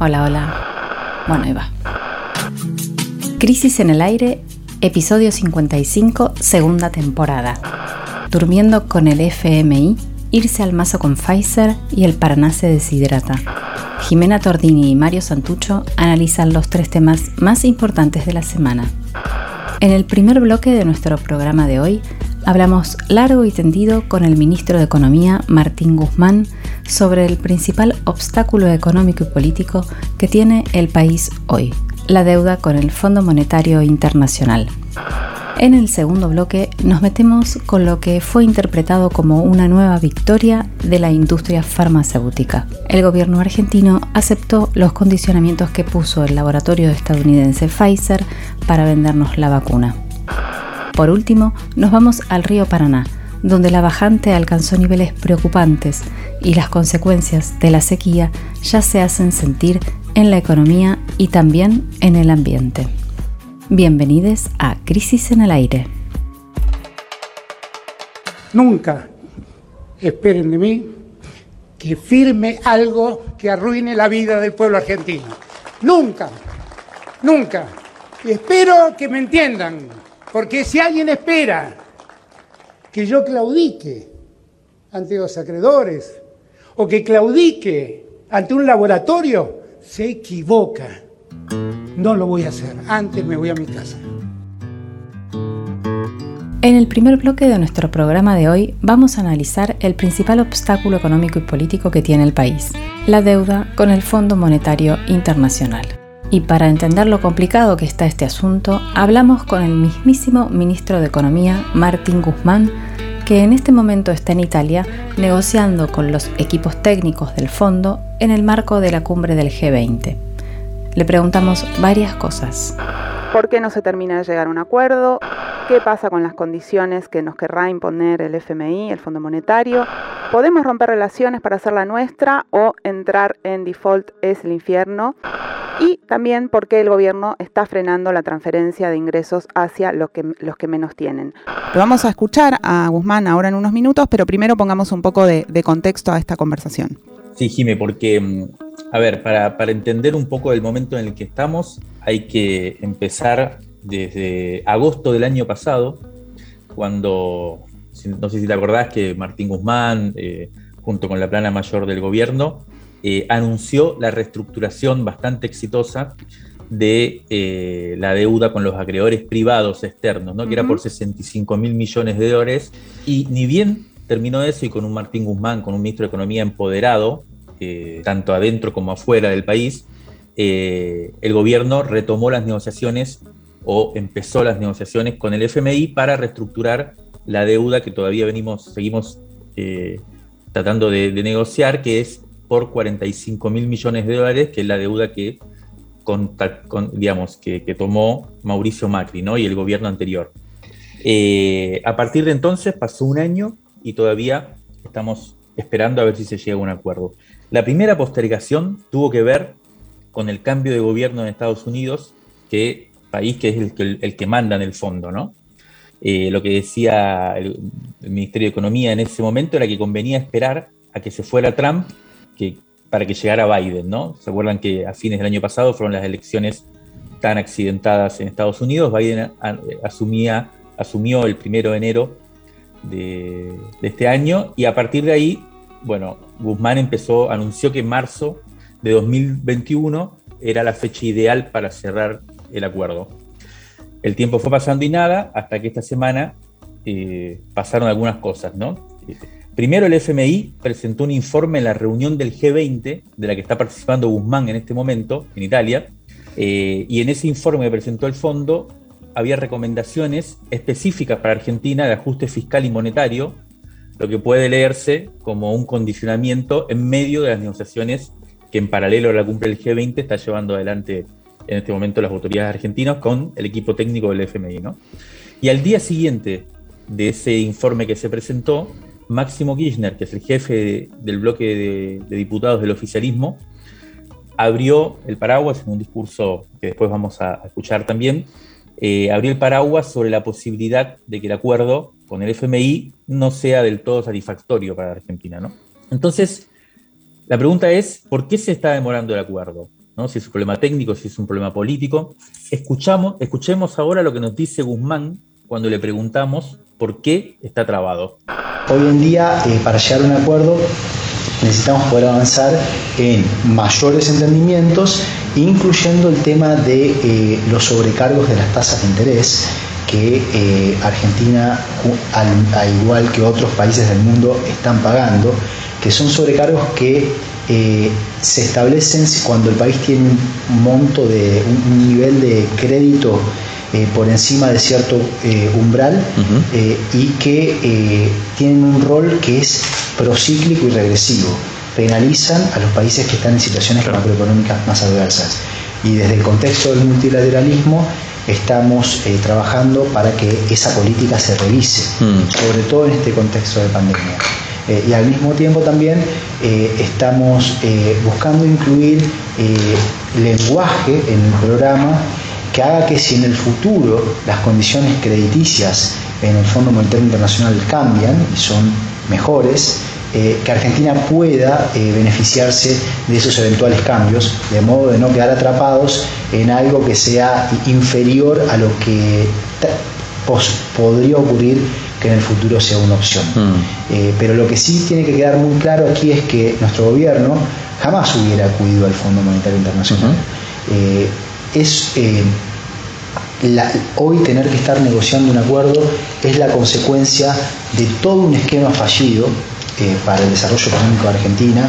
Hola, hola. Bueno, ahí va. Crisis en el aire, episodio 55, segunda temporada. Durmiendo con el FMI, irse al mazo con Pfizer y el Paraná se deshidrata. Jimena Tordini y Mario Santucho analizan los tres temas más importantes de la semana. En el primer bloque de nuestro programa de hoy, hablamos largo y tendido con el ministro de Economía, Martín Guzmán, sobre el principal obstáculo económico y político que tiene el país hoy, la deuda con el Fondo Monetario Internacional. En el segundo bloque nos metemos con lo que fue interpretado como una nueva victoria de la industria farmacéutica. El gobierno argentino aceptó los condicionamientos que puso el laboratorio estadounidense Pfizer para vendernos la vacuna. Por último, nos vamos al río Paraná, donde la bajante alcanzó niveles preocupantes y las consecuencias de la sequía ya se hacen sentir en la economía y también en el ambiente. Bienvenidos a Crisis en el Aire. Nunca esperen de mí que firme algo que arruine la vida del pueblo argentino. Nunca, nunca. Espero que me entiendan, porque si alguien espera que yo claudique ante los acreedores o que claudique ante un laboratorio, se equivoca. No lo voy a hacer. Antes me voy a mi casa. En el primer bloque de nuestro programa de hoy vamos a analizar el principal obstáculo económico y político que tiene el país, la deuda con el Fondo Monetario Internacional. Y para entender lo complicado que está este asunto, hablamos con el mismísimo ministro de Economía, Martín Guzmán, que en este momento está en Italia negociando con los equipos técnicos del fondo en el marco de la cumbre del G20. Le preguntamos varias cosas. ¿Por qué no se termina de llegar a un acuerdo? ¿Qué pasa con las condiciones que nos querrá imponer el FMI, el Fondo Monetario? ¿Podemos romper relaciones para hacer la nuestra o entrar en default es el infierno? Y también por qué el gobierno está frenando la transferencia de ingresos hacia los que, menos tienen. Vamos a escuchar a Guzmán ahora en unos minutos, pero primero pongamos un poco de, de contexto a esta conversación. Sí, Jime, porque, mm, a ver, para, para entender un poco el momento en el que estamos, hay que empezar desde agosto del año pasado, cuando, no sé si te acordás que Martín Guzmán, eh, junto con la plana mayor del gobierno, eh, anunció la reestructuración bastante exitosa de eh, la deuda con los acreedores privados externos, ¿no? que era por 65 mil millones de dólares, y ni bien terminó eso y con un Martín Guzmán, con un ministro de Economía empoderado, tanto adentro como afuera del país, el gobierno retomó las negociaciones o empezó las negociaciones con el FMI para reestructurar la deuda que todavía venimos, seguimos eh, tratando de, negociar, que es por 45 mil millones de dólares, que es la deuda que, digamos, que, tomó Mauricio Macri ¿no? y el gobierno anterior. Eh, a partir de entonces pasó un año y todavía estamos esperando a ver si se llega a un acuerdo. La primera postergación tuvo que ver con el cambio de gobierno en Estados Unidos, que país que es el que, manda en el fondo, ¿no? Eh, lo que decía el, Ministerio de Economía en ese momento era que convenía esperar a que se fuera Trump que, para que llegara Biden, ¿no? ¿Se acuerdan que a fines del año pasado fueron las elecciones tan accidentadas en Estados Unidos? Biden asumía, asumió el primero de enero de, este año y a partir de ahí, bueno, Guzmán anunció que en marzo de 2021 era la fecha ideal para cerrar el acuerdo. El tiempo fue pasando y nada, hasta que esta semana eh, pasaron algunas cosas, ¿no? Primero el FMI presentó un informe en la reunión del G20, de la que está participando Guzmán en este momento, en Italia, eh, y en ese informe que presentó el fondo había recomendaciones específicas para Argentina de ajuste fiscal y monetario, lo que puede leerse como un condicionamiento en medio de las negociaciones que en paralelo a la cumbre del G20 está llevando adelante en este momento las autoridades argentinas con el equipo técnico del FMI. ¿no? Y al día siguiente de ese informe que se presentó, Máximo Kirchner, que es el jefe del bloque de, diputados del oficialismo, abrió el paraguas en un discurso que después vamos a escuchar también, eh, abrió el paraguas sobre la posibilidad de que el acuerdo con el FMI no sea del todo satisfactorio para Argentina. ¿no? Entonces, la pregunta es, ¿por qué se está demorando el acuerdo? Si es un problema técnico, si es un problema político. Escuchamos, escuchemos ahora lo que nos dice Guzmán cuando le preguntamos por qué está trabado. Hoy en día, eh, para llegar a un acuerdo, necesitamos poder avanzar en mayores entendimientos, incluyendo el tema de eh, los sobrecargos de las tasas de interés que eh, Argentina, al, igual que otros países del mundo, están pagando, que son sobrecargos que eh, se establecen cuando el país tiene un monto de un, nivel de crédito por encima de cierto umbral y que tienen un rol que es procíclico y regresivo. Penalizan a los países que están en situaciones macroeconómicas más adversas. Y desde el contexto del multilateralismo estamos eh, trabajando para que esa política se revise, mm. sobre todo en este contexto de pandemia. Eh, y al mismo tiempo también eh, estamos buscando incluir lenguaje en el programa que haga que si en el futuro las condiciones crediticias en el Fondo Monetario Internacional cambian y son mejores, eh, que Argentina pueda eh, beneficiarse de esos eventuales cambios, de modo de no quedar atrapados en algo que sea inferior a lo que podría ocurrir que en el futuro sea una opción. Mm. Eh, pero lo que sí tiene que quedar muy claro aquí es que nuestro gobierno jamás hubiera acudido al Fondo Monetario Internacional. es hoy tener que estar negociando un acuerdo es la consecuencia de todo un esquema fallido eh, para el desarrollo económico de Argentina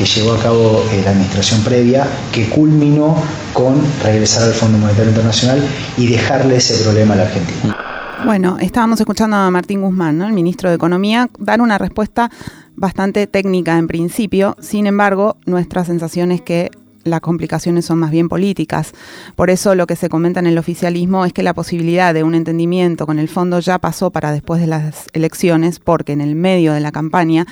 que llevó a cabo eh, la administración previa, que culminó con regresar al Fondo Monetario Internacional y dejarle ese problema a la Argentina. Bueno, estábamos escuchando a Martín Guzmán, el ministro de Economía, dar una respuesta bastante técnica en principio, sin embargo, nuestra sensación es que las complicaciones son más bien políticas. Por eso lo que se comenta en el oficialismo es que la posibilidad de un entendimiento con el fondo ya pasó para después de las elecciones, porque en el medio de la campaña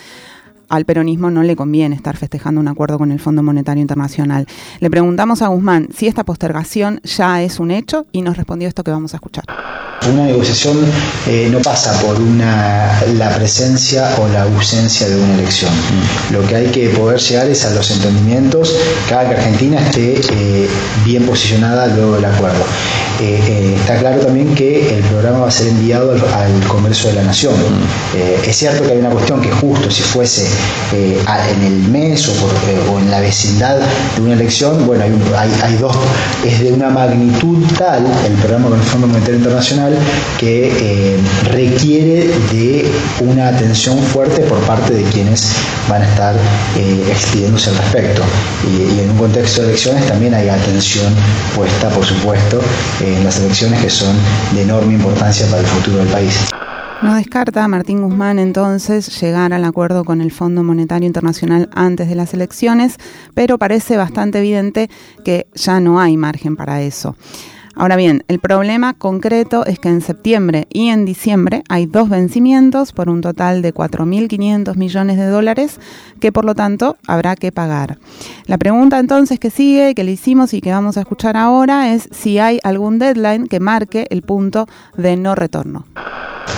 al peronismo no le conviene estar festejando un acuerdo con el Fondo Monetario Internacional. Le preguntamos a Guzmán si esta postergación ya es un hecho y nos respondió esto que vamos a escuchar. Una negociación eh, no pasa por una, la presencia o la ausencia de una elección. Lo que hay que poder llegar es a los entendimientos, cada que Argentina esté eh, bien posicionada luego del acuerdo. Eh, está claro también que el programa va a ser enviado al, al Congreso de la Nación. es cierto que hay una cuestión que justo si fuese eh, en el mes eh, o, en la vecindad de una elección, bueno, hay, dos, es de una magnitud tal el programa con el Fondo Monetario Internacional que eh, requiere de una atención fuerte por parte de quienes van a estar expidiéndose al respecto. Y, y, en un contexto de elecciones también hay atención puesta, por supuesto, en las elecciones que son de enorme importancia para el futuro del país. No descarta Martín Guzmán entonces llegar al acuerdo con el Fondo Monetario Internacional antes de las elecciones, pero parece bastante evidente que ya no hay margen para eso. Ahora bien, el problema concreto es que en septiembre y en diciembre hay dos vencimientos por un total de 4.500 millones de dólares que por lo tanto habrá que pagar. La pregunta entonces que sigue, que le hicimos y que vamos a escuchar ahora es si hay algún deadline que marque el punto de no retorno.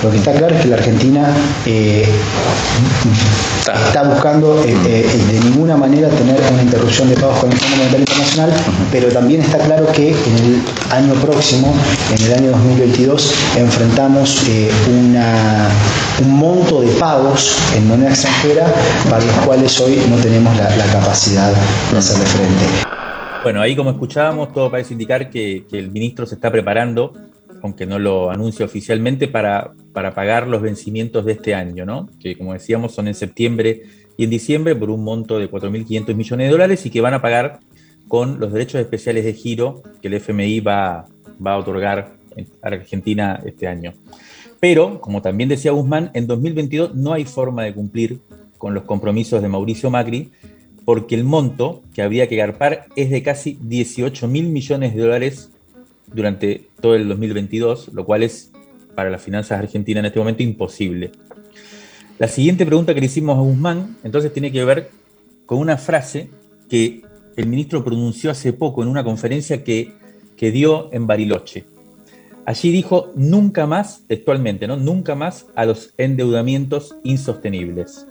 Lo que está claro es que la Argentina eh, está buscando eh, eh, de ninguna manera tener una interrupción de pagos con el Fondo Monetario Internacional, pero también está claro que en el año próximo, en el año 2022, enfrentamos una, un monto de pagos en moneda extranjera para los cuales hoy no tenemos la, capacidad de hacerle frente. Bueno, ahí como escuchábamos, todo parece indicar que, que el ministro se está preparando aunque no lo anuncie oficialmente, para, para pagar los vencimientos de este año, ¿no? que como decíamos son en septiembre y en diciembre por un monto de 4.500 millones de dólares y que van a pagar con los derechos especiales de giro que el FMI va, a otorgar a Argentina este año. Pero, como también decía Guzmán, en 2022 no hay forma de cumplir con los compromisos de Mauricio Macri, porque el monto que habría que garpar es de casi 18 mil millones de dólares durante todo el 2022, lo cual es para las finanzas argentinas en este momento imposible. La siguiente pregunta que le hicimos a Guzmán, entonces tiene que ver con una frase que el ministro pronunció hace poco en una conferencia que, que dio en Bariloche. Allí dijo nunca más, textualmente, ¿no? Nunca más a los endeudamientos insostenibles.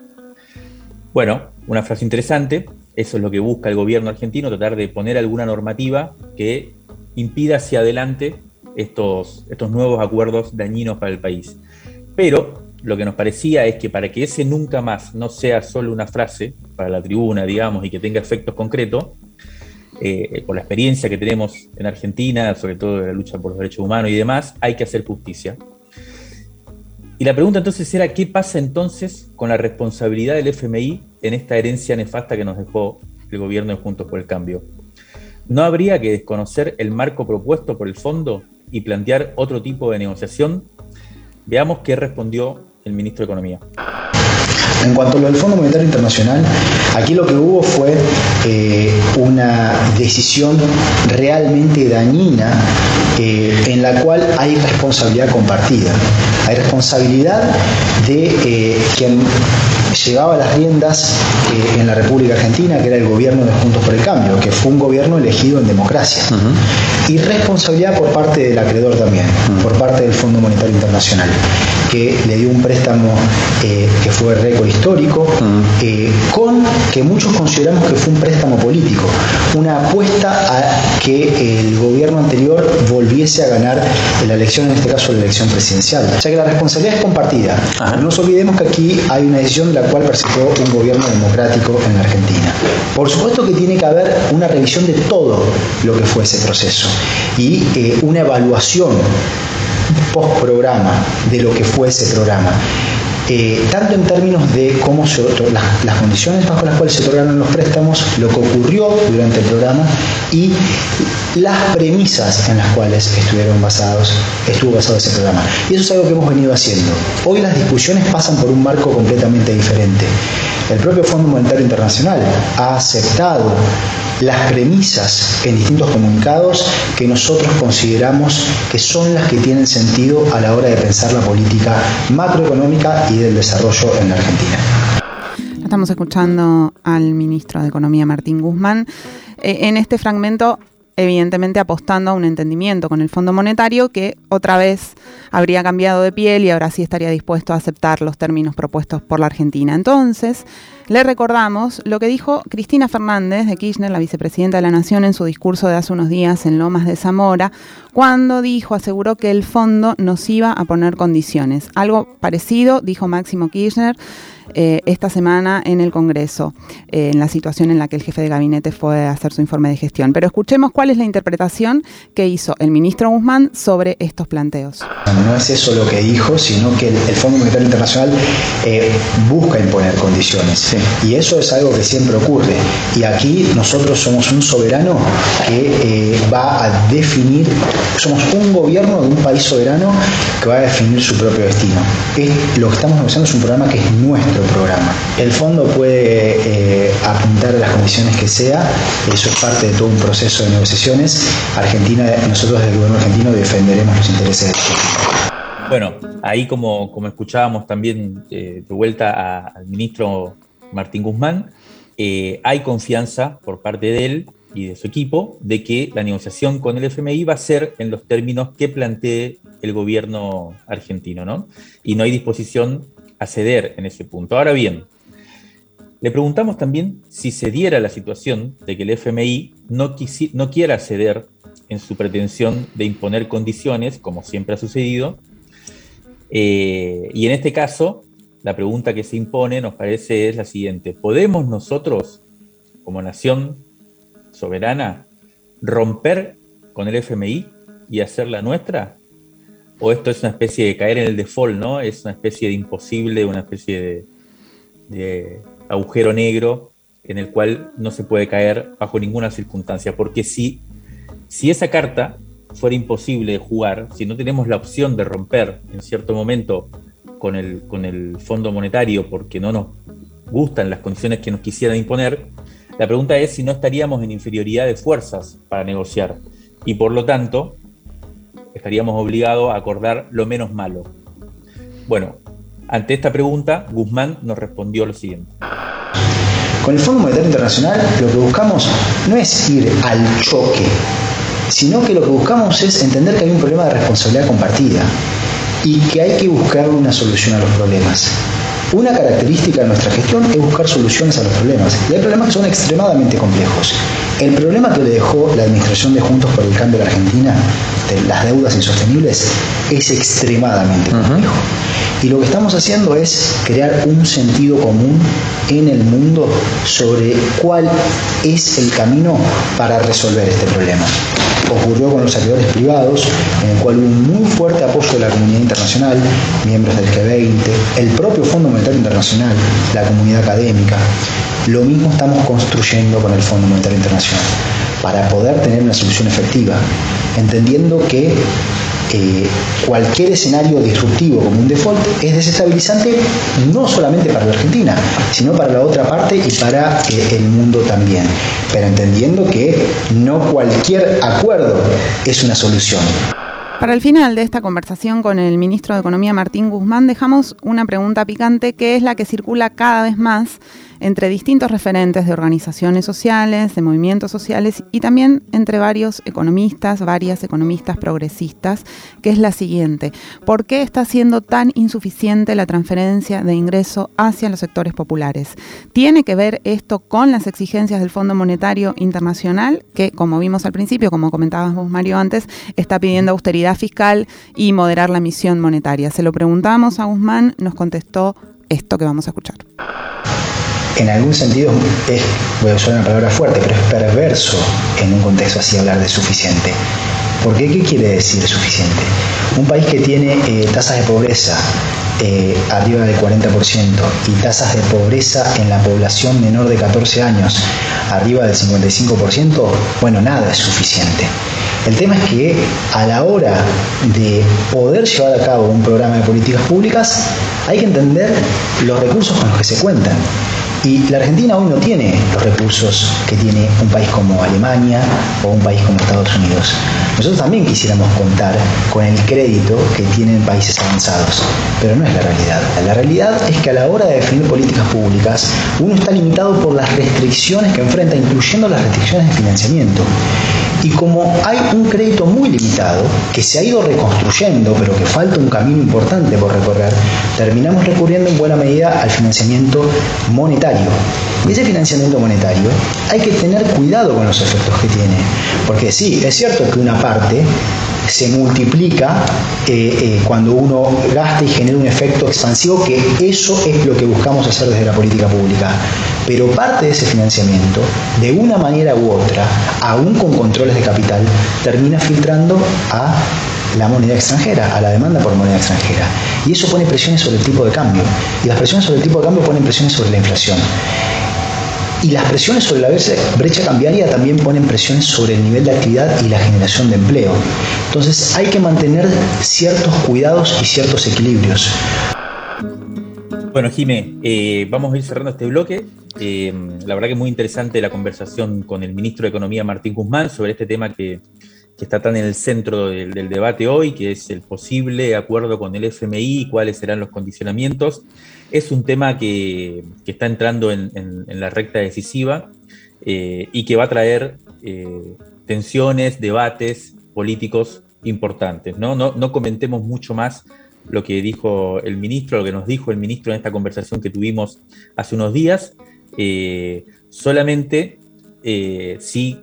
Bueno, una frase interesante. eso es lo que busca el gobierno argentino, tratar de poner alguna normativa que impida hacia adelante estos, estos nuevos acuerdos dañinos para el país. Pero lo que nos parecía es que para que ese nunca más no sea solo una frase para la tribuna, digamos, y que tenga efectos concretos, eh, la experiencia que tenemos en Argentina, sobre todo de la lucha por los derechos humanos y demás, hay que hacer justicia. Y la pregunta entonces era, ¿qué pasa entonces con la responsabilidad del FMI en esta herencia nefasta que nos dejó el gobierno de Juntos por el Cambio? ¿No habría que desconocer el marco propuesto por el fondo y plantear otro tipo de negociación? Veamos qué respondió el ministro de Economía. En cuanto a lo del Fondo Monetario Internacional, aquí lo que hubo fue eh, una decisión realmente dañina eh, en la cual hay responsabilidad compartida. Hay responsabilidad de eh, quien llevaba las riendas en la República Argentina, que era el gobierno de Juntos por el Cambio, que fue un gobierno elegido en democracia. Y responsabilidad por parte del acreedor también, por parte del Fondo Monetario Internacional, que le dio un préstamo que fue récord histórico, eh, con que muchos consideramos que fue un préstamo político, una apuesta a que el gobierno anterior volviese a ganar la elección, en este caso la elección presidencial. O sea que la responsabilidad es compartida. No nos olvidemos que aquí hay una decisión de la cual participó un gobierno democrático en la Argentina. Por supuesto que tiene que haber una revisión de todo lo que fue ese proceso y eh, una evaluación post programa de lo que fue ese programa. Eh, tanto en términos de cómo se las, las, condiciones bajo las cuales se otorgaron los préstamos, lo que ocurrió durante el programa y las premisas en las cuales estuvieron basados, estuvo basado ese programa. Y eso es algo que hemos venido haciendo. Hoy las discusiones pasan por un marco completamente diferente. El propio Fondo Monetario Internacional ha aceptado las premisas en distintos comunicados que nosotros consideramos que son las que tienen sentido a la hora de pensar la política macroeconómica y del desarrollo en la Argentina. Estamos escuchando al ministro de Economía, Martín Guzmán. Eh, en este fragmento evidentemente apostando a un entendimiento con el Fondo Monetario que otra vez habría cambiado de piel y ahora sí estaría dispuesto a aceptar los términos propuestos por la Argentina. Entonces, le recordamos lo que dijo Cristina Fernández de Kirchner, la vicepresidenta de la Nación, en su discurso de hace unos días en Lomas de Zamora, cuando dijo, aseguró que el fondo nos iba a poner condiciones. Algo parecido dijo Máximo Kirchner eh, esta semana en el Congreso, eh, en la situación en la que el jefe de gabinete fue a hacer su informe de gestión. Pero escuchemos cuál es la interpretación que hizo el ministro Guzmán sobre estos planteos. No es eso lo que dijo, sino que el, Fondo Monetario Internacional eh, busca imponer condiciones. Y eso es algo que siempre ocurre. Y aquí nosotros somos un soberano que va a definir, somos un gobierno de un país soberano que va a definir su propio destino. lo que estamos negociando es un programa que es nuestro programa. El fondo puede eh, apuntar a las condiciones que sea, eso es parte de todo un proceso de negociaciones. Argentina, nosotros desde el gobierno argentino defenderemos los intereses del país. Bueno, ahí como, como escuchábamos también eh, de vuelta al ministro Martín Guzmán, eh, hay confianza por parte de él y de su equipo de que la negociación con el FMI va a ser en los términos que plantee el gobierno argentino, ¿no? Y no hay disposición a ceder en ese punto. Ahora bien, le preguntamos también si se diera la situación de que el FMI no, quiera ceder en su pretensión de imponer condiciones, como siempre ha sucedido. Eh, y en este caso, la pregunta que se impone nos parece es la siguiente. ¿Podemos nosotros, como nación soberana, romper con el FMI y hacerla nuestra? O esto es una especie de caer en el default, ¿no? Es una especie de imposible, una especie de, agujero negro en el cual no se puede caer bajo ninguna circunstancia, porque si, si esa carta fuera imposible de jugar, si no tenemos la opción de romper en cierto momento con el, con el Fondo Monetario porque no nos gustan las condiciones que nos quisieran imponer, la pregunta es si no estaríamos en inferioridad de fuerzas para negociar. Y por lo tanto, estaríamos obligados a acordar lo menos malo. Bueno, ante esta pregunta, Guzmán nos respondió lo siguiente. Con el Fondo Monetario Internacional lo que buscamos no es ir al choque, sino que lo que buscamos es entender que hay un problema de responsabilidad compartida y que hay que buscar una solución a los problemas. Una característica de nuestra gestión es buscar soluciones a los problemas. Y hay problemas que son extremadamente complejos. El problema que le dejó la administración de Juntos por el Cambio a la Argentina, de las deudas insostenibles, es extremadamente complejo. Y lo que estamos haciendo es crear un sentido común en el mundo sobre cuál es el camino para resolver este problema. Ocurrió con los acreedores privados, en el cual hubo un muy fuerte apoyo de la comunidad internacional, miembros del G20, el propio Fondo Monetario Internacional, la comunidad académica. Lo mismo estamos construyendo con el Fondo Monetario Internacional, para poder tener una solución efectiva, entendiendo que eh, cualquier escenario disruptivo como un default es desestabilizante no solamente para la Argentina, sino para la otra parte y para eh, el mundo también. Pero entendiendo que no cualquier acuerdo es una solución. Para el final de esta conversación con el ministro de Economía Martín Guzmán dejamos una pregunta picante que es la que circula cada vez más entre distintos referentes de organizaciones sociales, de movimientos sociales y también entre varios economistas, varias economistas progresistas, que es la siguiente. ¿Por qué está siendo tan insuficiente la transferencia de ingreso hacia los sectores populares? ¿Tiene que ver esto con las exigencias del Fondo Monetario Internacional, que como vimos al principio, como comentabas vos Mario antes, está pidiendo austeridad fiscal y moderar la misión monetaria? Se lo preguntamos a Guzmán, nos contestó esto que vamos a escuchar en algún sentido es, voy a usar una palabra fuerte, pero es perverso en un contexto así hablar de suficiente. ¿Por qué? ¿Qué quiere decir suficiente? Un país que tiene eh, tasas de pobreza eh, arriba del 40% y tasas de pobreza en la población menor de 14 años arriba del 55%, bueno, nada es suficiente. El tema es que a la hora de poder llevar a cabo un programa de políticas públicas hay que entender los recursos con los que se cuentan. Y la Argentina hoy no tiene los recursos que tiene un país como Alemania o un país como Estados Unidos. Nosotros también quisiéramos contar con el crédito que tienen países avanzados, pero no es la realidad. La realidad es que a la hora de definir políticas públicas, uno está limitado por las restricciones que enfrenta, incluyendo las restricciones de financiamiento. Y como hay un crédito muy limitado, que se ha ido reconstruyendo, pero que falta un camino importante por recorrer, terminamos recurriendo en buena medida al financiamiento monetario. Y ese financiamiento monetario hay que tener cuidado con los efectos que tiene. Porque sí, es cierto que una parte se multiplica eh, eh, cuando uno gasta y genera un efecto expansivo, que eso es lo que buscamos hacer desde la política pública. Pero parte de ese financiamiento, de una manera u otra, aún con controles de capital, termina filtrando a la moneda extranjera, a la demanda por moneda extranjera. Y eso pone presiones sobre el tipo de cambio. Y las presiones sobre el tipo de cambio ponen presiones sobre la inflación. Y las presiones sobre la brecha cambiaria también ponen presiones sobre el nivel de actividad y la generación de empleo. Entonces hay que mantener ciertos cuidados y ciertos equilibrios. Bueno, Jimé, eh, vamos a ir cerrando este bloque. Eh, la verdad que es muy interesante la conversación con el ministro de Economía, Martín Guzmán, sobre este tema que, está tan en el centro del, debate hoy, que es el posible acuerdo con el FMI y cuáles serán los condicionamientos. Es un tema que, está entrando en, la recta decisiva eh, y que va a traer tensiones, debates políticos importantes. ¿no? No, no comentemos mucho más lo que dijo el ministro, lo que nos dijo el ministro en esta conversación que tuvimos hace unos días. Eh, solamente eh, sí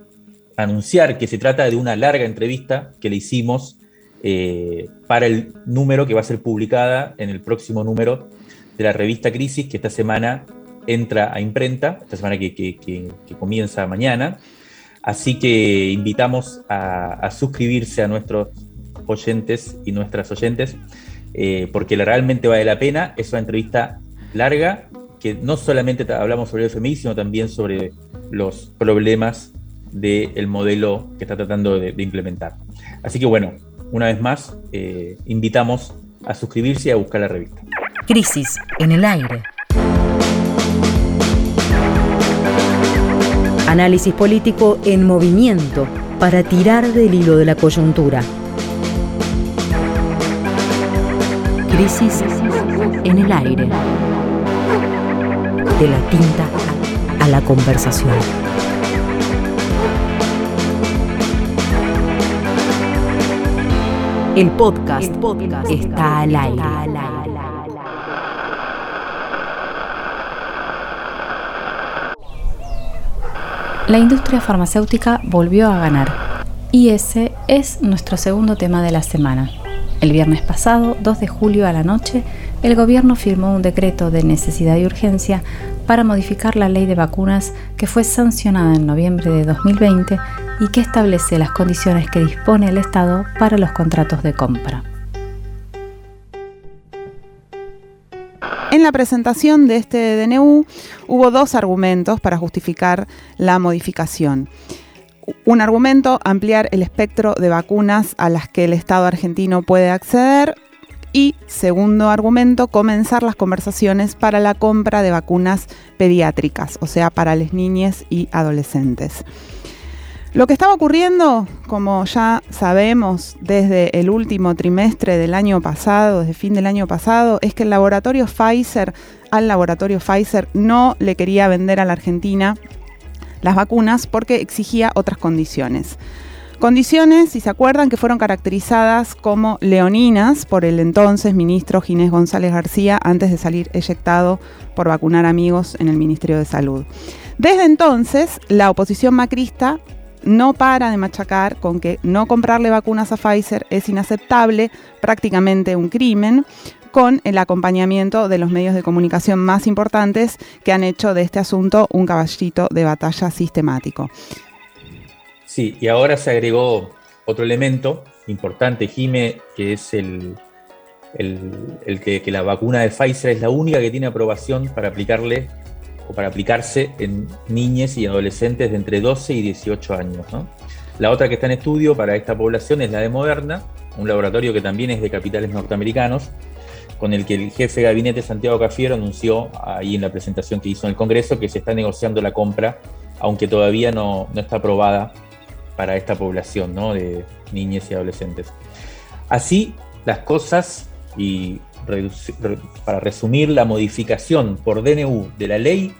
anunciar que se trata de una larga entrevista que le hicimos eh, para el número que va a ser publicada en el próximo número de la revista Crisis, que esta semana entra a imprenta, esta semana que, comienza mañana. Así que invitamos a suscribirse a nuestros oyentes y nuestras oyentes eh, porque realmente vale la pena. Es una entrevista larga, que no solamente hablamos sobre el FMI, sino también sobre los problemas del modelo que está tratando de, implementar. Así que bueno, una vez más, eh, invitamos a suscribirse y a buscar la revista. Crisis en el aire. Análisis político en movimiento para tirar del hilo de la coyuntura. Crisis en el aire. De la tinta a la conversación. El podcast, podcast. Está al aire. La industria farmacéutica volvió a ganar. Y ese es nuestro segundo tema de la semana. El viernes pasado, 2 de julio a la noche, el gobierno firmó un decreto de necesidad y urgencia para modificar la ley de vacunas que fue sancionada en noviembre de 2020 y que establece las condiciones que dispone el Estado para los contratos de compra. En la presentación de este DNU hubo dos argumentos para justificar la modificación. Un argumento, ampliar el espectro de vacunas a las que el Estado argentino puede acceder. Y segundo argumento, comenzar las conversaciones para la compra de vacunas pediátricas, o sea, para las niñas y adolescentes. Lo que estaba ocurriendo, como ya sabemos desde el último trimestre del año pasado, desde fin del año pasado, es que el laboratorio Pfizer, al laboratorio Pfizer no le quería vender a la Argentina las vacunas porque exigía otras condiciones. Condiciones, si se acuerdan, que fueron caracterizadas como leoninas por el entonces ministro Ginés González García antes de salir eyectado por vacunar amigos en el Ministerio de Salud. Desde entonces, la oposición macrista no para de machacar con que no comprarle vacunas a Pfizer es inaceptable, prácticamente un crimen, con el acompañamiento de los medios de comunicación más importantes que han hecho de este asunto un caballito de batalla sistemático. Sí, y ahora se agregó otro elemento importante, Jime, que es el, el, que, que la vacuna de Pfizer es la única que tiene aprobación para aplicarle o para aplicarse en niñas y adolescentes de entre 12 y 18 años. La otra que está en estudio para esta población es la de Moderna, un laboratorio que también es de capitales norteamericanos, con el que el jefe de gabinete Santiago Cafiero anunció ahí en la presentación que hizo en el Congreso que se está negociando la compra, aunque todavía no, no está aprobada para esta población de niñas y adolescentes. Así las cosas, y para resumir, la modificación por DNU de la ley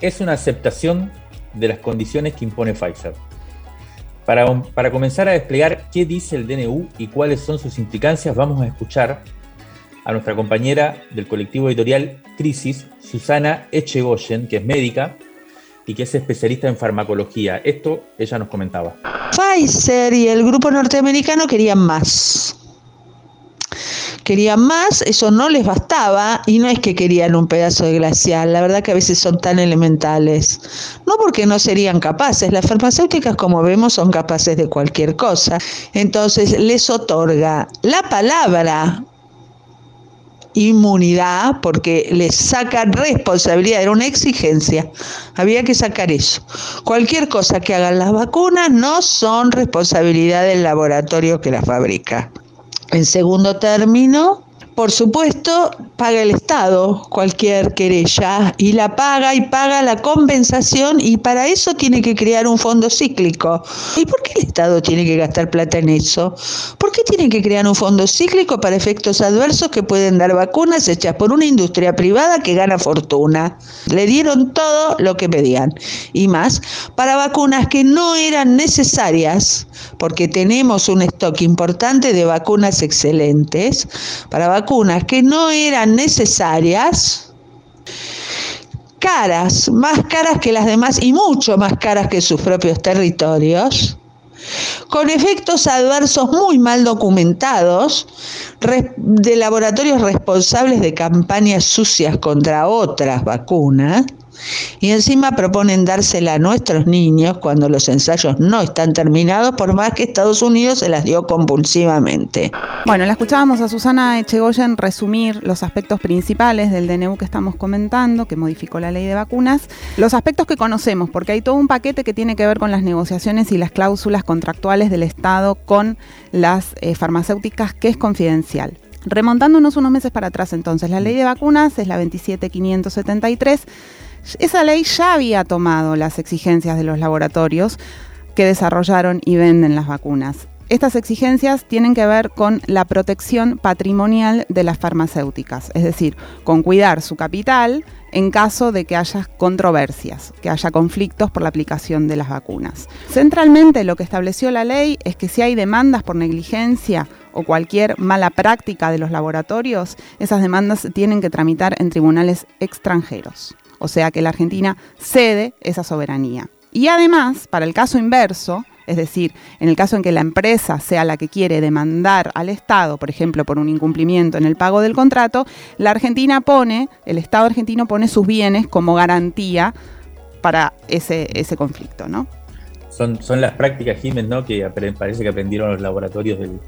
es una aceptación de las condiciones que impone Pfizer. Para, para, comenzar a desplegar qué dice el DNU y cuáles son sus implicancias, vamos a escuchar a nuestra compañera del colectivo editorial Crisis, Susana Echegoyen, que es médica y que es especialista en farmacología. Esto ella nos comentaba. Pfizer y el grupo norteamericano querían más querían más, eso no les bastaba y no es que querían un pedazo de glacial, la verdad que a veces son tan elementales. No porque no serían capaces, las farmacéuticas como vemos son capaces de cualquier cosa. Entonces les otorga la palabra inmunidad porque les saca responsabilidad, era una exigencia, había que sacar eso. Cualquier cosa que hagan las vacunas no son responsabilidad del laboratorio que las fabrica. En segundo término, por supuesto, paga el Estado cualquier querella y la paga y paga la compensación y para eso tiene que crear un fondo cíclico. ¿Y por qué el Estado tiene que gastar plata en eso? ¿Por qué tiene que crear un fondo cíclico para efectos adversos que pueden dar vacunas hechas por una industria privada que gana fortuna? Le dieron todo lo que pedían y más para vacunas que no eran necesarias porque tenemos un stock importante de vacunas excelentes para vacunas vacunas que no eran necesarias, caras, más caras que las demás y mucho más caras que sus propios territorios, con efectos adversos muy mal documentados de laboratorios responsables de campañas sucias contra otras vacunas, y encima proponen dársela a nuestros niños cuando los ensayos no están terminados, por más que Estados Unidos se las dio compulsivamente. Bueno, la escuchábamos a Susana Echegoyen resumir los aspectos principales del DNU que estamos comentando, que modificó la ley de vacunas, los aspectos que conocemos, porque hay todo un paquete que tiene que ver con las negociaciones y las cláusulas contractuales del Estado con las eh, farmacéuticas, que es confidencial. Remontándonos unos meses para atrás entonces, la ley de vacunas es la 27573 esa ley ya había tomado las exigencias de los laboratorios que desarrollaron y venden las vacunas. Estas exigencias tienen que ver con la protección patrimonial de las farmacéuticas, es decir, con cuidar su capital en caso de que haya controversias, que haya conflictos por la aplicación de las vacunas. Centralmente lo que estableció la ley es que si hay demandas por negligencia o cualquier mala práctica de los laboratorios, esas demandas tienen que tramitar en tribunales extranjeros o sea que la Argentina cede esa soberanía. Y además, para el caso inverso, es decir, en el caso en que la empresa sea la que quiere demandar al Estado, por ejemplo, por un incumplimiento en el pago del contrato, la Argentina pone, el Estado argentino pone sus bienes como garantía para ese, ese conflicto, ¿no? Son, son las prácticas, Jiménez, ¿no? Que parece que aprendieron los laboratorios del,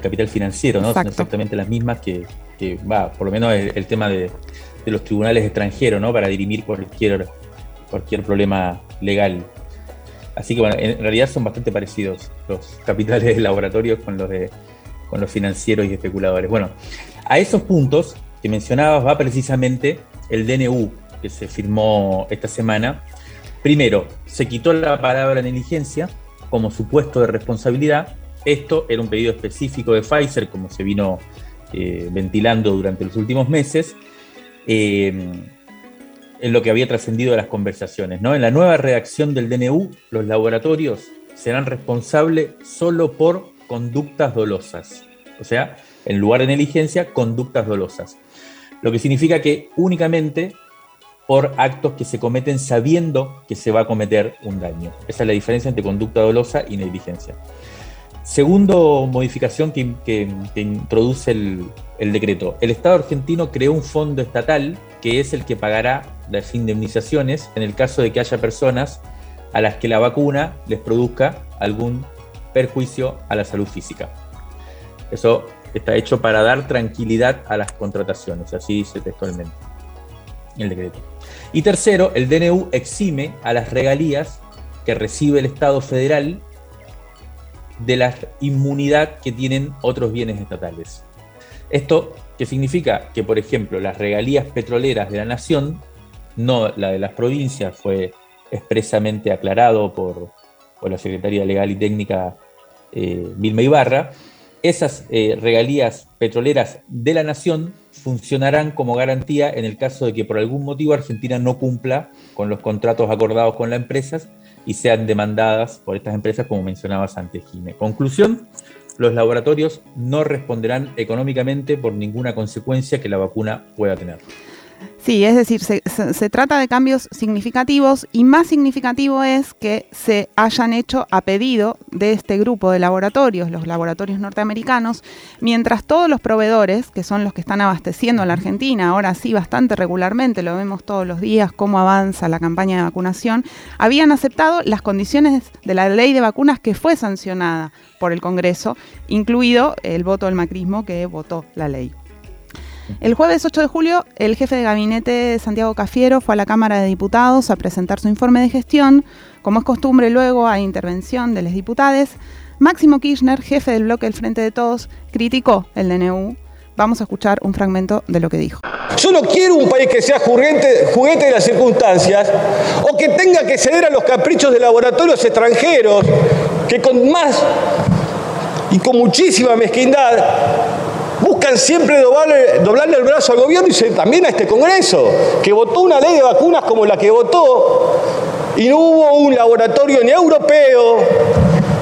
capital financiero, ¿no? Son exactamente las mismas que, va, por lo menos el, tema de, los tribunales extranjeros, ¿no? Para dirimir cualquier, cualquier problema legal. Así que bueno, en realidad son bastante parecidos los capitales de laboratorios con los de con los financieros y especuladores. Bueno, a esos puntos que mencionabas va precisamente el DNU que se firmó esta semana. Primero, se quitó la palabra negligencia como supuesto de responsabilidad. Esto era un pedido específico de Pfizer, como se vino eh, ventilando durante los últimos meses. Eh, en lo que había trascendido de las conversaciones. ¿no? En la nueva redacción del DNU, los laboratorios serán responsables solo por conductas dolosas. O sea, en lugar de negligencia, conductas dolosas. Lo que significa que únicamente por actos que se cometen sabiendo que se va a cometer un daño. Esa es la diferencia entre conducta dolosa y negligencia. Segundo modificación que, introduce el, decreto. El Estado argentino creó un fondo estatal que es el que pagará las indemnizaciones en el caso de que haya personas a las que la vacuna les produzca algún perjuicio a la salud física. Eso está hecho para dar tranquilidad a las contrataciones, así dice textualmente el decreto. Y tercero, el DNU exime a las regalías que recibe el Estado federal de la inmunidad que tienen otros bienes estatales. Esto que significa que, por ejemplo, las regalías petroleras de la nación, no la de las provincias, fue expresamente aclarado por, la Secretaría Legal y Técnica eh, Vilma Ibarra, esas eh, regalías petroleras de la nación funcionarán como garantía en el caso de que por algún motivo Argentina no cumpla con los contratos acordados con las empresas y sean demandadas por estas empresas, como mencionabas antes, Gine. Conclusión, los laboratorios no responderán económicamente por ninguna consecuencia que la vacuna pueda tener. Sí, es decir, se, trata de cambios significativos y más significativo es que se hayan hecho a pedido de este grupo de laboratorios, los laboratorios norteamericanos, mientras todos los proveedores, que son los que están abasteciendo a la Argentina, ahora sí bastante regularmente, lo vemos todos los días, cómo avanza la campaña de vacunación, habían aceptado las condiciones de la ley de vacunas que fue sancionada por el Congreso, incluido el voto del macrismo que votó la ley. El jueves 8 de julio, el jefe de gabinete Santiago Cafiero fue a la Cámara de Diputados a presentar su informe de gestión. Como es costumbre, luego a intervención de los diputados, Máximo Kirchner, jefe del bloque del Frente de Todos, criticó el DNU. Vamos a escuchar un fragmento de lo que dijo. Yo no quiero un país que sea juguete de las circunstancias o que tenga que ceder a los caprichos de laboratorios extranjeros que con más y con muchísima mezquindad siempre doblarle, el brazo al gobierno y también a este Congreso, que votó una ley de vacunas como la que votó y no hubo un laboratorio ni europeo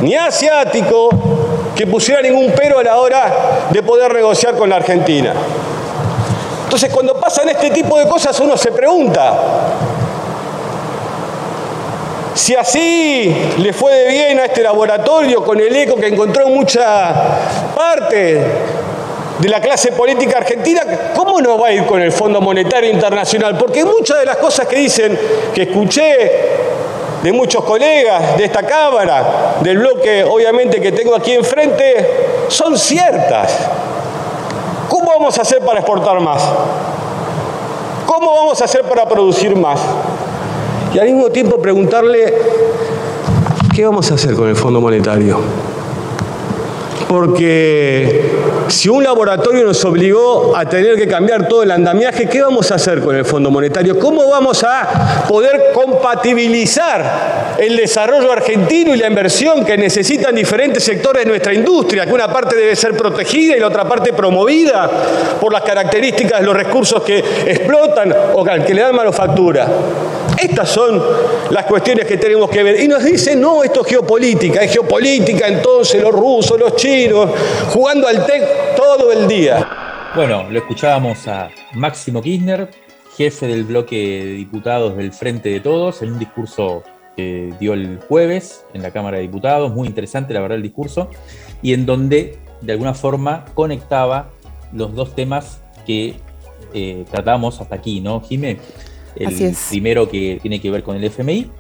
ni asiático que pusiera ningún pero a la hora de poder negociar con la Argentina. Entonces, cuando pasan este tipo de cosas, uno se pregunta, si así le fue de bien a este laboratorio con el eco que encontró en mucha parte de la clase política argentina, ¿cómo no va a ir con el Fondo Monetario Internacional? Porque muchas de las cosas que dicen, que escuché de muchos colegas de esta Cámara, del bloque obviamente que tengo aquí enfrente, son ciertas. ¿Cómo vamos a hacer para exportar más? ¿Cómo vamos a hacer para producir más? Y al mismo tiempo preguntarle, ¿qué vamos a hacer con el Fondo Monetario? Porque si un laboratorio nos obligó a tener que cambiar todo el andamiaje, ¿qué vamos a hacer con el Fondo Monetario? ¿Cómo vamos a poder compatibilizar el desarrollo argentino y la inversión que necesitan diferentes sectores de nuestra industria, que una parte debe ser protegida y la otra parte promovida por las características de los recursos que explotan o que le dan manufactura? Estas son las cuestiones que tenemos que ver. Y nos dicen, no, esto es geopolítica, es geopolítica, entonces los rusos, los chinos, jugando al TEC todo el día. Bueno, lo escuchábamos a Máximo Kirchner, jefe del bloque de diputados del Frente de Todos, en un discurso que dio el jueves en la Cámara de Diputados, muy interesante la verdad el discurso, y en donde de alguna forma conectaba los dos temas que eh, tratamos hasta aquí, ¿no, Jimé? El primero que tiene que ver con el FMI.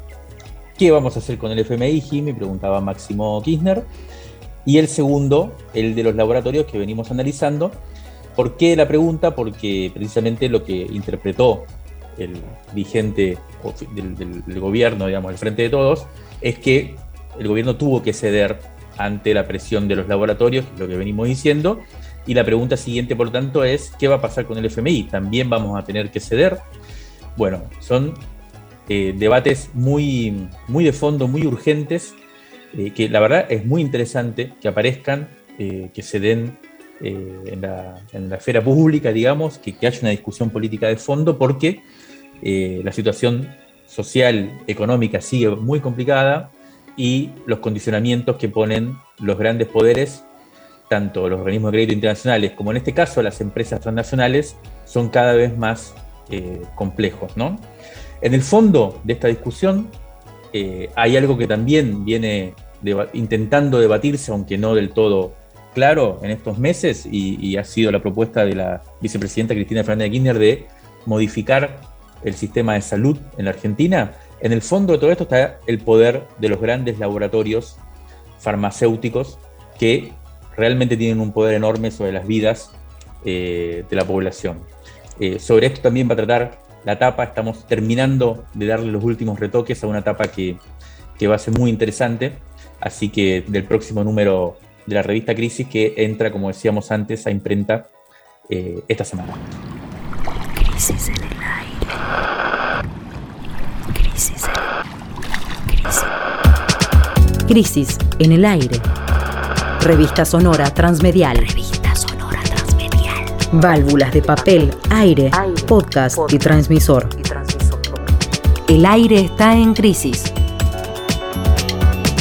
¿Qué vamos a hacer con el FMI, Jimmy? Preguntaba Máximo Kirchner. Y el segundo, el de los laboratorios que venimos analizando. ¿Por qué la pregunta? Porque precisamente lo que interpretó el vigente del, gobierno, digamos, el frente de todos, es que el gobierno tuvo que ceder ante la presión de los laboratorios, lo que venimos diciendo, y la pregunta siguiente, por tanto, es, ¿qué va a pasar con el FMI? ¿También vamos a tener que ceder? Bueno, son eh, debates muy, muy de fondo, muy urgentes, eh, que la verdad es muy interesante que aparezcan, eh, que se den en la, esfera pública, digamos, que, que, haya una discusión política de fondo, porque la situación social, económica sigue muy complicada y los condicionamientos que ponen los grandes poderes, tanto los organismos de crédito internacionales como en este caso las empresas transnacionales, son cada vez más eh, complejos. ¿no? En el fondo de esta discusión eh, hay algo que también viene intentando debatirse, aunque no del todo claro, en estos meses, y, ha sido la propuesta de la vicepresidenta Cristina Fernández de Kirchner de modificar el sistema de salud en la Argentina. En el fondo de todo esto está el poder de los grandes laboratorios farmacéuticos que realmente tienen un poder enorme sobre las vidas eh, de la población. Eh, sobre esto también va a tratar la tapa, estamos terminando de darle los últimos retoques a una tapa que, va a ser muy interesante, así que del próximo número de la revista Crisis que entra, como decíamos antes, a imprenta eh, esta semana. Crisis en el aire. Crisis Crisis. Crisis en el aire. Revista sonora transmedial. Válvulas de papel, aire, podcast, y, transmisor. El aire está en crisis.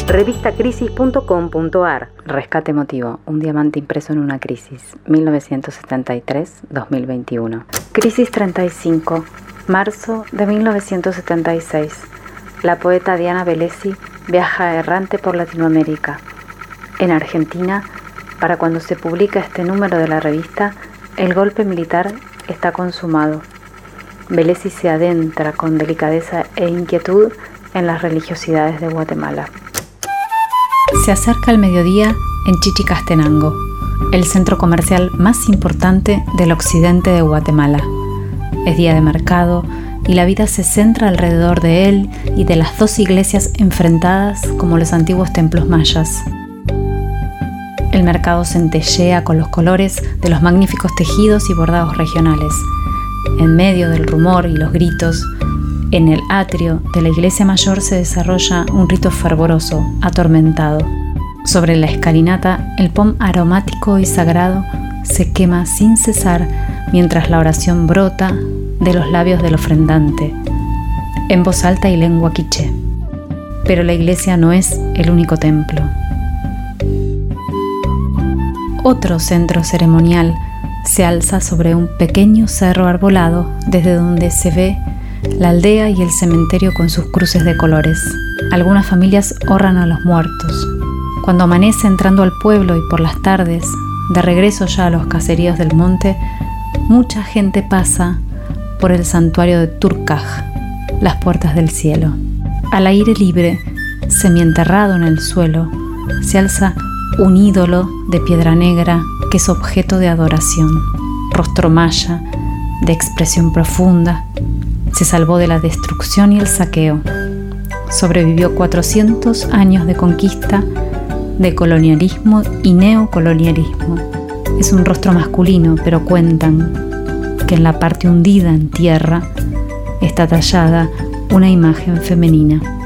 Revistacrisis.com.ar Rescate emotivo, un diamante impreso en una crisis, 1973-2021. Crisis 35, marzo de 1976. La poeta Diana Velesi viaja errante por Latinoamérica. En Argentina, para cuando se publica este número de la revista, el golpe militar está consumado. Belesi se adentra con delicadeza e inquietud en las religiosidades de Guatemala. Se acerca el mediodía en Chichicastenango, el centro comercial más importante del occidente de Guatemala. Es día de mercado y la vida se centra alrededor de él y de las dos iglesias enfrentadas como los antiguos templos mayas. El mercado centellea con los colores de los magníficos tejidos y bordados regionales. En medio del rumor y los gritos, en el atrio de la iglesia mayor se desarrolla un rito fervoroso, atormentado. Sobre la escalinata, el pom aromático y sagrado se quema sin cesar mientras la oración brota de los labios del ofrendante, en voz alta y lengua quiche. Pero la iglesia no es el único templo. Otro centro ceremonial se alza sobre un pequeño cerro arbolado desde donde se ve la aldea y el cementerio con sus cruces de colores. Algunas familias honran a los muertos. Cuando amanece entrando al pueblo y por las tardes, de regreso ya a los caseríos del monte, mucha gente pasa por el santuario de Turkaj, las puertas del cielo. Al aire libre, semienterrado en el suelo, se alza un ídolo de piedra negra que es objeto de adoración, rostro maya, de expresión profunda, se salvó de la destrucción y el saqueo. Sobrevivió 400 años de conquista, de colonialismo y neocolonialismo. Es un rostro masculino, pero cuentan que en la parte hundida en tierra está tallada una imagen femenina.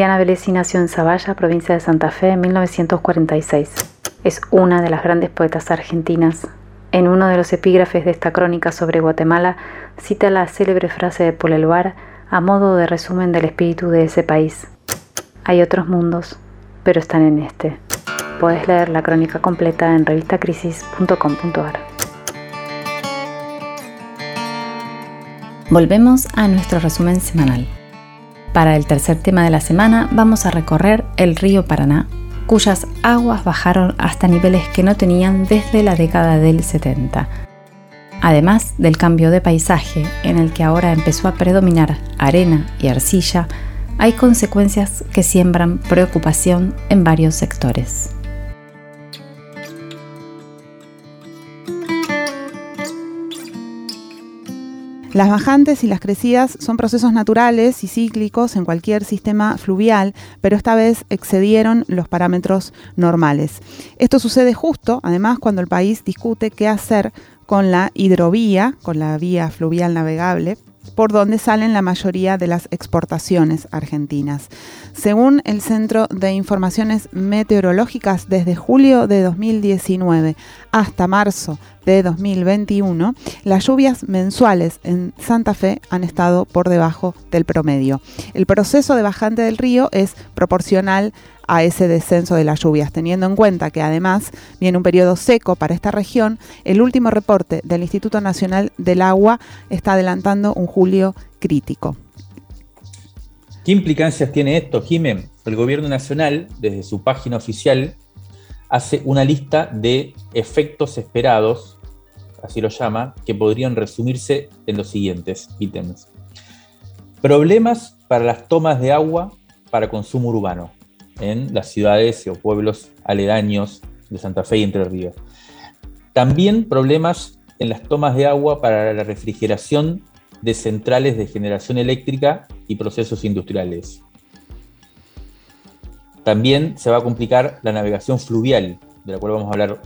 Diana Velesi nació en Zavalla, provincia de Santa Fe, en 1946. Es una de las grandes poetas argentinas. En uno de los epígrafes de esta crónica sobre Guatemala, cita la célebre frase de Paul Eluard a modo de resumen del espíritu de ese país. Hay otros mundos, pero están en este. Podés leer la crónica completa en revistacrisis.com.ar. Volvemos a nuestro resumen semanal. Para el tercer tema de la semana vamos a recorrer el río Paraná, cuyas aguas bajaron hasta niveles que no tenían desde la década del 70. Además del cambio de paisaje en el que ahora empezó a predominar arena y arcilla, hay consecuencias que siembran preocupación en varios sectores. Las bajantes y las crecidas son procesos naturales y cíclicos en cualquier sistema fluvial, pero esta vez excedieron los parámetros normales. Esto sucede justo, además, cuando el país discute qué hacer con la hidrovía, con la vía fluvial navegable, por donde salen la mayoría de las exportaciones argentinas. Según el Centro de Informaciones Meteorológicas, desde julio de 2019 hasta marzo de 2021, las lluvias mensuales en Santa Fe han estado por debajo del promedio. El proceso de bajante del río es proporcional a ese descenso de las lluvias, teniendo en cuenta que además viene un periodo seco para esta región, el último reporte del Instituto Nacional del Agua está adelantando un julio crítico. ¿Qué implicancias tiene esto, Jiménez? El gobierno nacional, desde su página oficial, hace una lista de efectos esperados, así lo llama, que podrían resumirse en los siguientes ítems. Problemas para las tomas de agua para consumo urbano en las ciudades o pueblos aledaños de Santa Fe y Entre Ríos. También problemas en las tomas de agua para la refrigeración de centrales de generación eléctrica y procesos industriales. También se va a complicar la navegación fluvial, de la cual vamos a hablar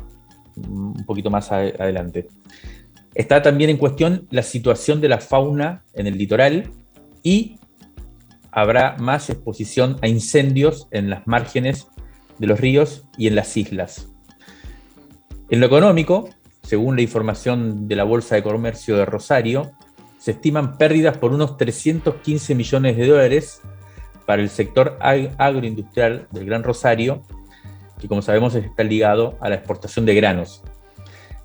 un poquito más adelante. Está también en cuestión la situación de la fauna en el litoral y habrá más exposición a incendios en las márgenes de los ríos y en las islas. En lo económico, según la información de la Bolsa de Comercio de Rosario, se estiman pérdidas por unos 315 millones de dólares para el sector agroindustrial del Gran Rosario, que como sabemos está ligado a la exportación de granos.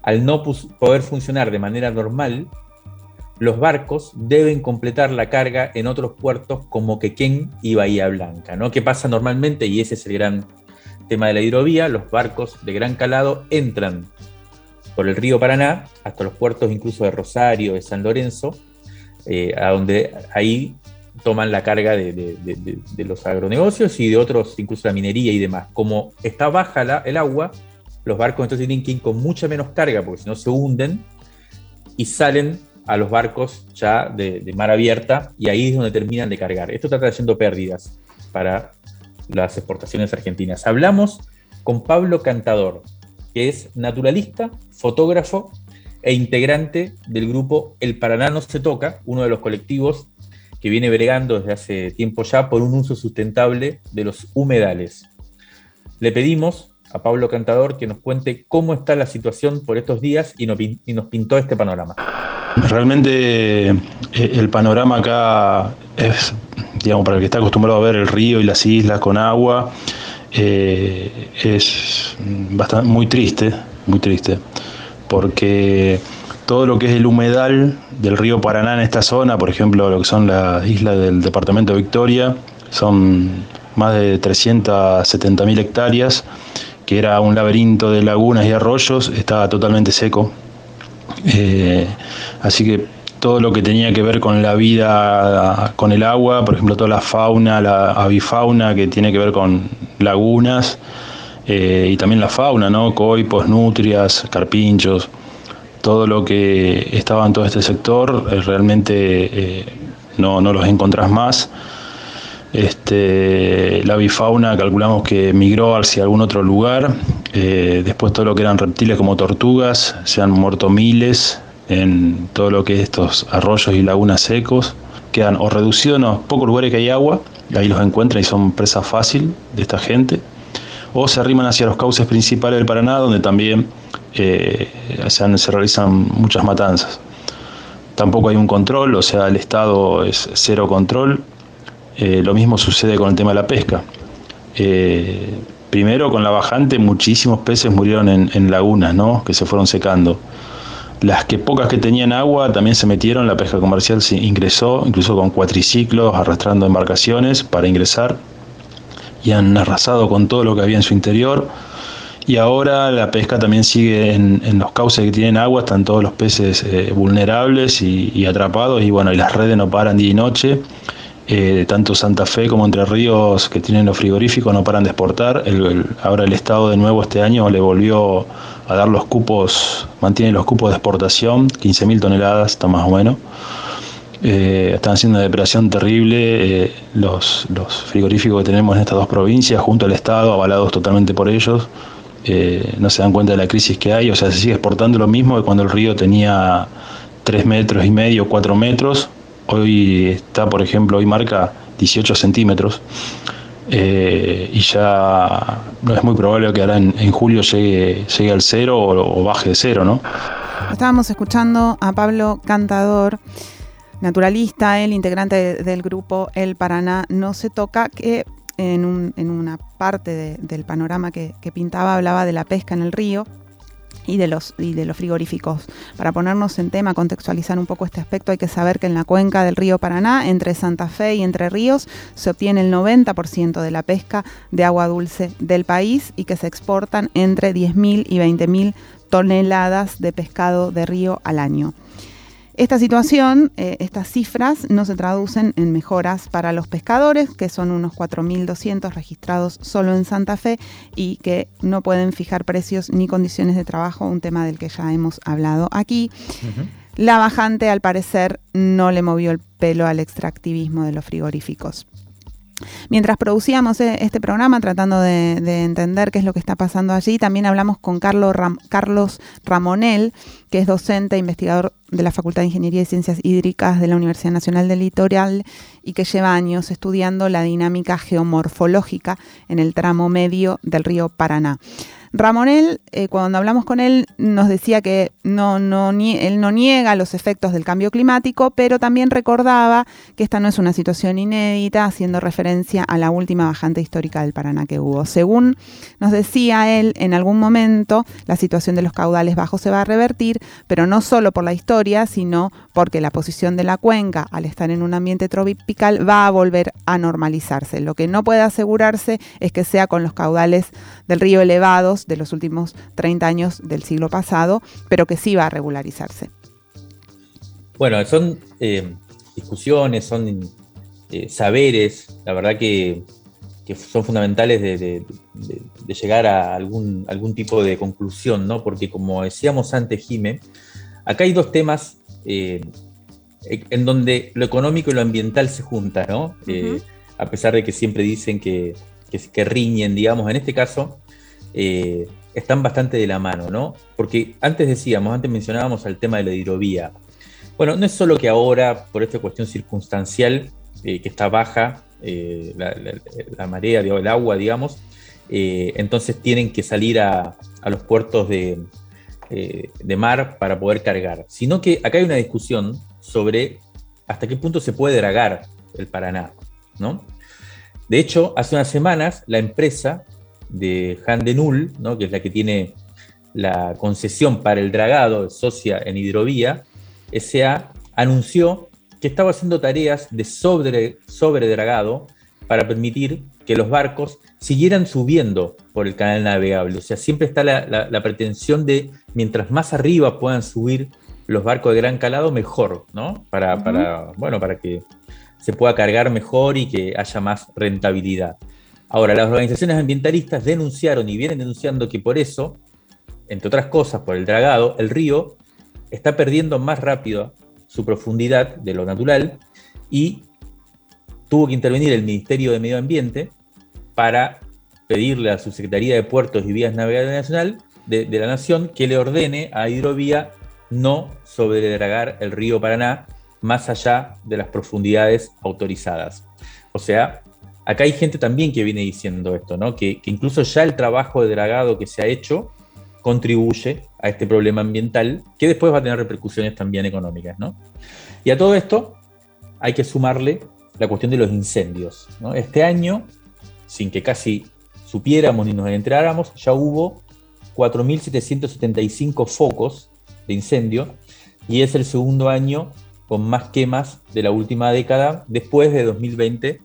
Al no poder funcionar de manera normal, los barcos deben completar la carga en otros puertos como Quequén y Bahía Blanca. ¿no? ¿Qué pasa normalmente? Y ese es el gran tema de la hidrovía. Los barcos de gran calado entran por el río Paraná hasta los puertos incluso de Rosario, de San Lorenzo, eh, a donde ahí toman la carga de, los agronegocios y de otros, incluso la minería y demás. Como está baja el agua, los barcos entonces tienen que ir con mucha menos carga, porque si no se hunden y salen a los barcos ya de, mar abierta y ahí es donde terminan de cargar. Esto está trayendo pérdidas para las exportaciones argentinas. Hablamos con Pablo Cantador, que es naturalista, fotógrafo e integrante del grupo El Paraná no se toca, uno de los colectivos que viene bregando desde hace tiempo ya por un uso sustentable de los humedales. Le pedimos a Pablo Cantador que nos cuente cómo está la situación por estos días y nos, pintó este panorama. Realmente eh, el panorama acá es, digamos, para el que está acostumbrado a ver el río y las islas con agua, eh, es bastante, muy triste, muy triste porque todo lo que es el humedal del río Paraná en esta zona, por ejemplo, lo que son las islas del departamento de Victoria, son más de 370.000 hectáreas, que era un laberinto de lagunas y arroyos, estaba totalmente seco. Eh, así que todo lo que tenía que ver con la vida, con el agua, por ejemplo, toda la fauna, la avifauna que tiene que ver con lagunas, eh, y también la fauna, ¿no? Coipos, nutrias, carpinchos, todo lo que estaba en todo este sector, eh, realmente eh, no, los encontrás más. Este, la bifauna calculamos que migró hacia algún otro lugar. después todo lo que eran reptiles como tortugas, se han muerto miles en todo lo que es estos arroyos y lagunas secos. Quedan o reducidos en pocos lugares que hay agua, ahí los encuentran y son presa fácil de esta gente o se arriman hacia los cauces principales del Paraná, donde también eh, se, realizan muchas matanzas. Tampoco hay un control, o sea, el Estado es cero control. Eh, lo mismo sucede con el tema de la pesca. Eh, primero, con la bajante, muchísimos peces murieron en, lagunas, ¿no? que se fueron secando. Las que pocas que tenían agua también se metieron, la pesca comercial ingresó, incluso con cuatriciclos, arrastrando embarcaciones para ingresar y han arrasado con todo lo que había en su interior. Y ahora la pesca también sigue en, los cauces que tienen agua, están todos los peces eh, vulnerables y, atrapados, y bueno, y las redes no paran día y noche. Eh, tanto Santa Fe como Entre Ríos, que tienen los frigoríficos, no paran de exportar. ahora el Estado de nuevo este año le volvió a dar los cupos, mantiene los cupos de exportación, 15.000 toneladas, está más o menos. Eh, están haciendo una depredación terrible eh, los, frigoríficos que tenemos en estas dos provincias, junto al Estado, avalados totalmente por ellos. Eh, no se dan cuenta de la crisis que hay, o sea, se sigue exportando lo mismo que cuando el río tenía 3 metros y medio, 4 metros. Hoy está, por ejemplo, hoy marca 18 centímetros. y ya no es muy probable que ahora en, julio llegue, llegue al cero o, o baje de cero, ¿no? Estábamos escuchando a Pablo Cantador naturalista, el integrante del grupo El Paraná No se toca, que en, una parte del panorama que, pintaba hablaba de la pesca en el río y de, los, y de los frigoríficos. Para ponernos en tema, contextualizar un poco este aspecto, hay que saber que en la cuenca del río Paraná, entre Santa Fe y Entre Ríos, se obtiene el 90% de la pesca de agua dulce del país y que se exportan entre 10.000 y 20.000 toneladas de pescado de río al año. Esta situación, eh, estas cifras no se traducen en mejoras para los pescadores, que son unos 4.200 registrados solo en Santa Fe y que no pueden fijar precios ni condiciones de trabajo, un tema del que ya hemos hablado aquí. La bajante, al parecer, no le movió el pelo al extractivismo de los frigoríficos. Mientras producíamos eh, este programa, tratando de, entender qué es lo que está pasando allí, también hablamos con Carlos, Carlos Ramonel, que es docente e investigador de la Facultad de Ingeniería y Ciencias Hídricas de la Universidad Nacional del Litoral y que lleva años estudiando la dinámica geomorfológica en el tramo medio del río Paraná. Ramonel, eh, cuando hablamos con él, nos decía que no, él no niega los efectos del cambio climático, pero también recordaba que esta no es una situación inédita, haciendo referencia a la última bajante histórica del Paraná que hubo. Según nos decía él, en algún momento la situación de los caudales bajos se va a revertir, pero no solo por la historia, sino porque la posición de la cuenca, al estar en un ambiente tropical, va a volver a normalizarse. Lo que no puede asegurarse es que sea con los caudales del río elevados de los últimos 30 años del siglo pasado, pero que sí va a regularizarse. Bueno, son eh, discusiones, son eh, saberes, la verdad que, son fundamentales de, llegar a algún, algún tipo de conclusión, ¿no? Porque como decíamos antes, Jime, acá hay dos temas eh, en donde lo económico y lo ambiental se juntan, ¿no? a pesar de que siempre dicen que, que, riñen, digamos, en este caso, eh, están bastante de la mano, ¿no? Porque antes decíamos, antes mencionábamos el tema de la hidrovía. Bueno, no es solo que ahora, por esta cuestión circunstancial, eh, que está baja eh, la, marea, el agua, digamos, entonces tienen que salir a, los puertos de, de, mar para poder cargar, sino que acá hay una discusión sobre hasta qué punto se puede dragar el Paraná, ¿no? De hecho, hace unas semanas la empresa de Handenul, ¿no? que es la que tiene la concesión para el dragado, socia en hidrovía, SA anunció que estaba haciendo tareas de sobre, dragado para permitir que los barcos siguieran subiendo por el canal navegable. O sea, siempre está la, pretensión de, mientras más arriba puedan subir los barcos de gran calado, mejor, ¿no? Para, para, bueno, para que se pueda cargar mejor y que haya más rentabilidad. Ahora, las organizaciones ambientalistas denunciaron y vienen denunciando que por eso, entre otras cosas, por el dragado, el río está perdiendo más rápido su profundidad de lo natural y tuvo que intervenir el Ministerio de Medio Ambiente para pedirle a su Secretaría de Puertos y Vías Navegables Nacional de, la Nación que le ordene a Hidrovía no sobredragar el río Paraná más allá de las profundidades autorizadas. O sea, acá hay gente también que viene diciendo esto, ¿no? Que, incluso ya el trabajo de dragado que se ha hecho contribuye a este problema ambiental que después va a tener repercusiones también económicas, ¿no? Y a todo esto hay que sumarle la cuestión de los incendios. Este año, sin que casi supiéramos ni nos enteráramos, ya hubo 4.775 focos de incendio y es el segundo año con más quemas de la última década, después de 2020,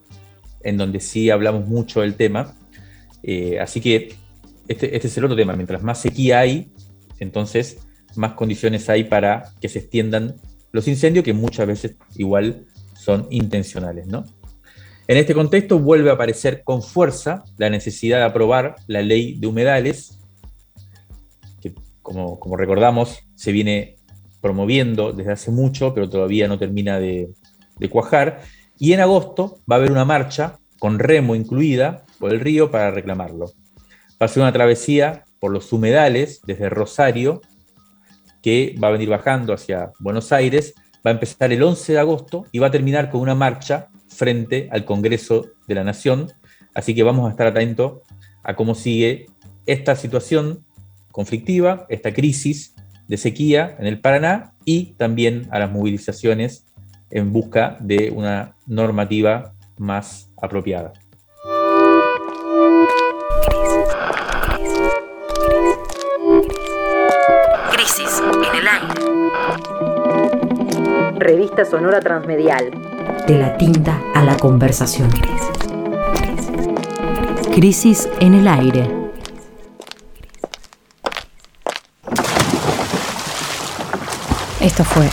en donde sí hablamos mucho del tema. Eh, así que este, este, es el otro tema, mientras más sequía hay, entonces más condiciones hay para que se extiendan los incendios, que muchas veces igual son intencionales. ¿no? En este contexto vuelve a aparecer con fuerza la necesidad de aprobar la ley de humedales, que como, recordamos se viene promoviendo desde hace mucho, pero todavía no termina de, de cuajar. Y en agosto va a haber una marcha con remo incluida por el río para reclamarlo. Va a ser una travesía por los humedales desde Rosario, que va a venir bajando hacia Buenos Aires, va a empezar el 11 de agosto y va a terminar con una marcha frente al Congreso de la Nación. Así que vamos a estar atentos a cómo sigue esta situación conflictiva, esta crisis de sequía en el Paraná y también a las movilizaciones en busca de una normativa más apropiada. Crisis en el aire. Revista Sonora Transmedial de la tinta a la conversación. Crisis en el aire. Esto fue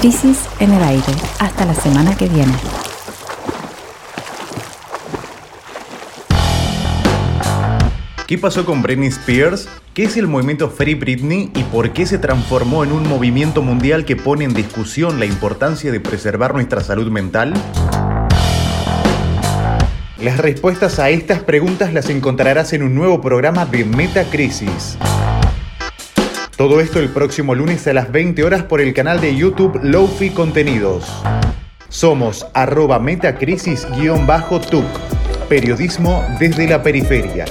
Crisis en el aire. Hasta la semana que viene. ¿Qué pasó con Britney Spears? ¿Qué es el movimiento Free Britney y por qué se transformó en un movimiento mundial que pone en discusión la importancia de preservar nuestra salud mental? Las respuestas a estas preguntas las encontrarás en un nuevo programa de Metacrisis. Todo esto el próximo lunes a las 20 horas por el canal de YouTube Lofi Contenidos. Somos arroba metacrisis-tuc. Periodismo desde la periferia.